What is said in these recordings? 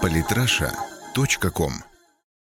Политраша.ком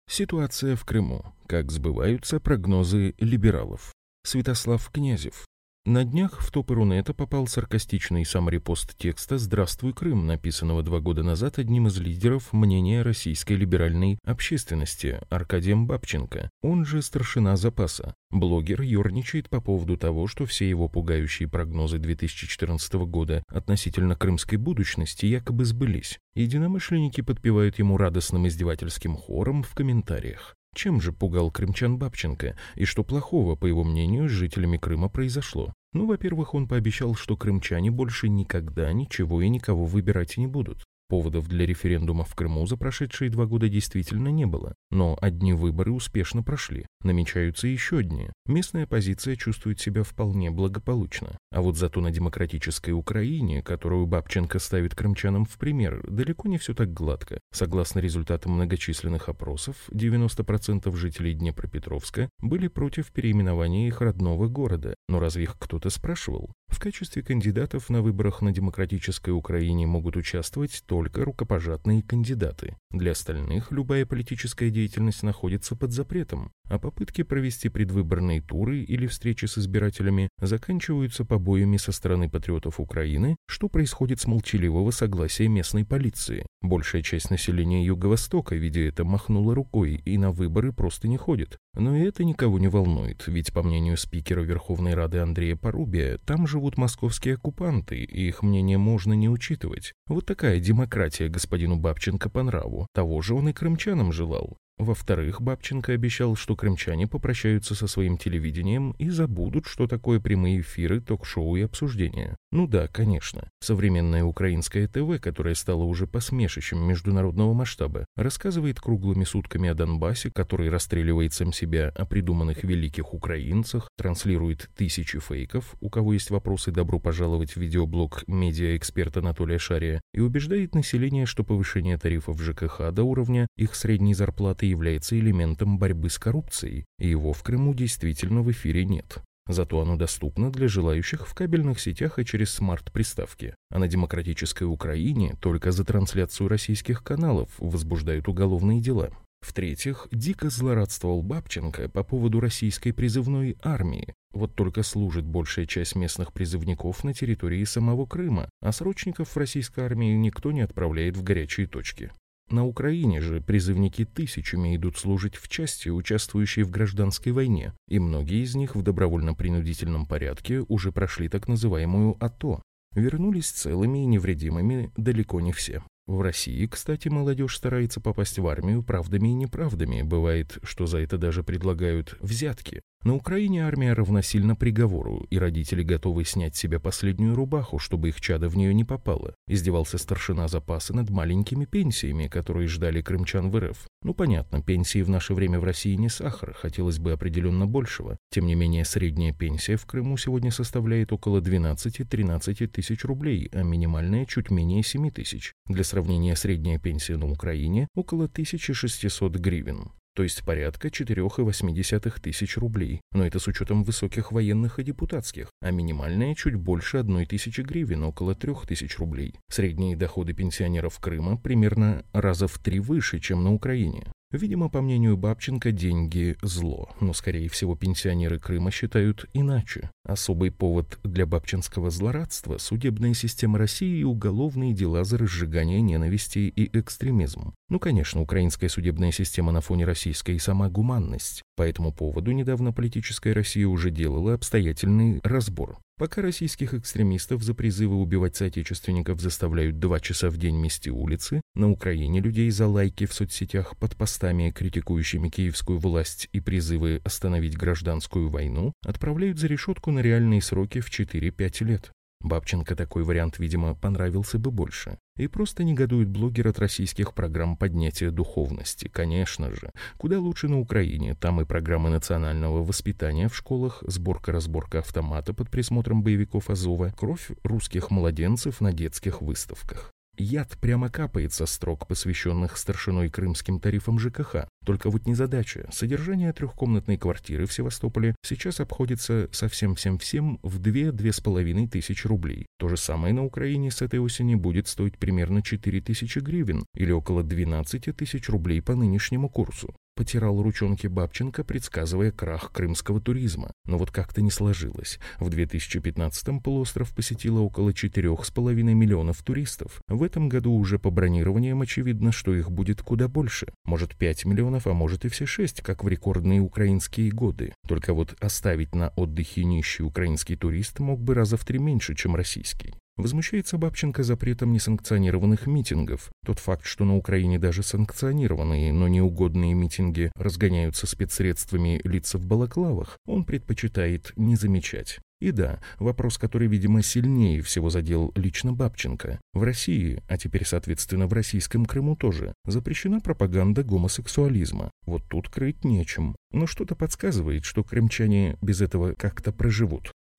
Ситуация в Крыму. Как сбываются прогнозы либералов. Святослав Князев. На днях в топ Рунета попал саркастичный саморепост текста «Здравствуй, Крым», написанного два года назад одним из лидеров мнения российской либеральной общественности Аркадием Бабченко, он же старшина запаса. Блогер ерничает по поводу того, что все его пугающие прогнозы 2014 года относительно крымской будущности якобы сбылись. Единомышленники подпевают ему радостным издевательским хором в комментариях. Чем же пугал крымчан Бабченко, и что плохого, по его мнению, с жителями Крыма произошло? Ну, во-первых, он пообещал, что крымчане больше никогда ничего и никого выбирать не будут. Поводов для референдума в Крыму за прошедшие два года действительно не было, но одни выборы успешно прошли. Намечаются еще дни. Местная оппозиция чувствует себя вполне благополучно. А вот зато на демократической Украине, которую Бабченко ставит крымчанам в пример, далеко не все так гладко. Согласно результатам многочисленных опросов, 90% жителей Днепропетровска были против переименования их родного города. Но разве их кто-то спрашивал? В качестве кандидатов на выборах на демократической Украине могут участвовать только рукопожатные кандидаты. Для остальных любая политическая деятельность находится под запретом, а попытки провести предвыборные туры или встречи с избирателями заканчиваются побоями со стороны патриотов Украины, что происходит с молчаливого согласия местной полиции. Большая часть населения Юго-Востока, видя это, махнула рукой и на выборы просто не ходит. Но и это никого не волнует, ведь, по мнению спикера Верховной Рады Андрея Порубия, там живут московские оккупанты, и их мнение можно не учитывать. Вот такая демократия господину Бабченко по нраву. Того же он и крымчанам желал. Во-вторых, Бабченко обещал, что крымчане попрощаются со своим телевидением и забудут, что такое прямые эфиры, ток-шоу и обсуждения. Ну да, конечно. Современное украинское ТВ, которое стало уже посмешищем международного масштаба, рассказывает круглыми сутками о Донбассе, который расстреливает сам себя, о придуманных великих украинцах, транслирует тысячи фейков, у кого есть вопросы, добро пожаловать в видеоблог медиа-эксперт Анатолия Шария, и убеждает население, что повышение тарифов ЖКХ до уровня их средней зарплаты является элементом борьбы с коррупцией, и его в Крыму действительно в эфире нет. Зато оно доступно для желающих в кабельных сетях и через смарт-приставки. А на демократической Украине только за трансляцию российских каналов возбуждают уголовные дела. В-третьих, дико злорадствовал Бабченко по поводу российской призывной армии. Вот только служит большая часть местных призывников на территории самого Крыма, а срочников в российской армии никто не отправляет в горячие точки. На Украине же призывники тысячами идут служить в части, участвующей в гражданской войне, и многие из них в добровольно-принудительном порядке уже прошли так называемую АТО. Вернулись целыми и невредимыми далеко не все. В России, кстати, молодежь старается попасть в армию правдами и неправдами. Бывает, что за это даже предлагают взятки. На Украине армия равносильно приговору, и родители готовы снять себе последнюю рубаху, чтобы их чадо в нее не попало. Издевался старшина запаса над маленькими пенсиями, которые ждали крымчан в РФ. Ну понятно, пенсии в наше время в России не сахар, хотелось бы определенно большего. Тем не менее, средняя пенсия в Крыму сегодня составляет около 12-13 тысяч рублей, а минимальная чуть менее 7 тысяч. Для сравнения, средняя пенсия на Украине около 1600 гривен то есть порядка 4,8 тысяч рублей, но это с учетом высоких военных и депутатских, а минимальная чуть больше 1 тысячи гривен, около 3 тысяч рублей. Средние доходы пенсионеров Крыма примерно раза в три выше, чем на Украине. Видимо, по мнению Бабченко, деньги – зло, но, скорее всего, пенсионеры Крыма считают иначе. Особый повод для бабчинского злорадства – судебная система России и уголовные дела за разжигание ненависти и экстремизм. Ну, конечно, украинская судебная система на фоне российской и сама гуманность. По этому поводу недавно политическая Россия уже делала обстоятельный разбор. Пока российских экстремистов за призывы убивать соотечественников заставляют два часа в день мести улицы, на Украине людей за лайки в соцсетях под постами, критикующими киевскую власть и призывы остановить гражданскую войну, отправляют за решетку на реальные сроки в 4-5 лет. Бабченко такой вариант, видимо, понравился бы больше. И просто негодует блогер от российских программ поднятия духовности. Конечно же. Куда лучше на Украине. Там и программы национального воспитания в школах, сборка-разборка автомата под присмотром боевиков Азова, кровь русских младенцев на детских выставках. Яд прямо капает со строк, посвященных старшиной крымским тарифам ЖКХ. Только вот незадача. Содержание трехкомнатной квартиры в Севастополе сейчас обходится совсем-всем-всем в 2-2,5 тысячи рублей. То же самое на Украине с этой осени будет стоить примерно 4 тысячи гривен или около 12 тысяч рублей по нынешнему курсу потирал ручонки Бабченко, предсказывая крах крымского туризма. Но вот как-то не сложилось. В 2015-м полуостров посетило около 4,5 миллионов туристов. В этом году уже по бронированиям очевидно, что их будет куда больше. Может 5 миллионов, а может и все 6, как в рекордные украинские годы. Только вот оставить на отдыхе нищий украинский турист мог бы раза в три меньше, чем российский. Возмущается Бабченко запретом несанкционированных митингов. Тот факт, что на Украине даже санкционированные, но неугодные митинги разгоняются спецсредствами лица в балаклавах, он предпочитает не замечать. И да, вопрос, который, видимо, сильнее всего задел лично Бабченко. В России, а теперь, соответственно, в российском Крыму тоже, запрещена пропаганда гомосексуализма. Вот тут крыть нечем. Но что-то подсказывает, что крымчане без этого как-то проживут.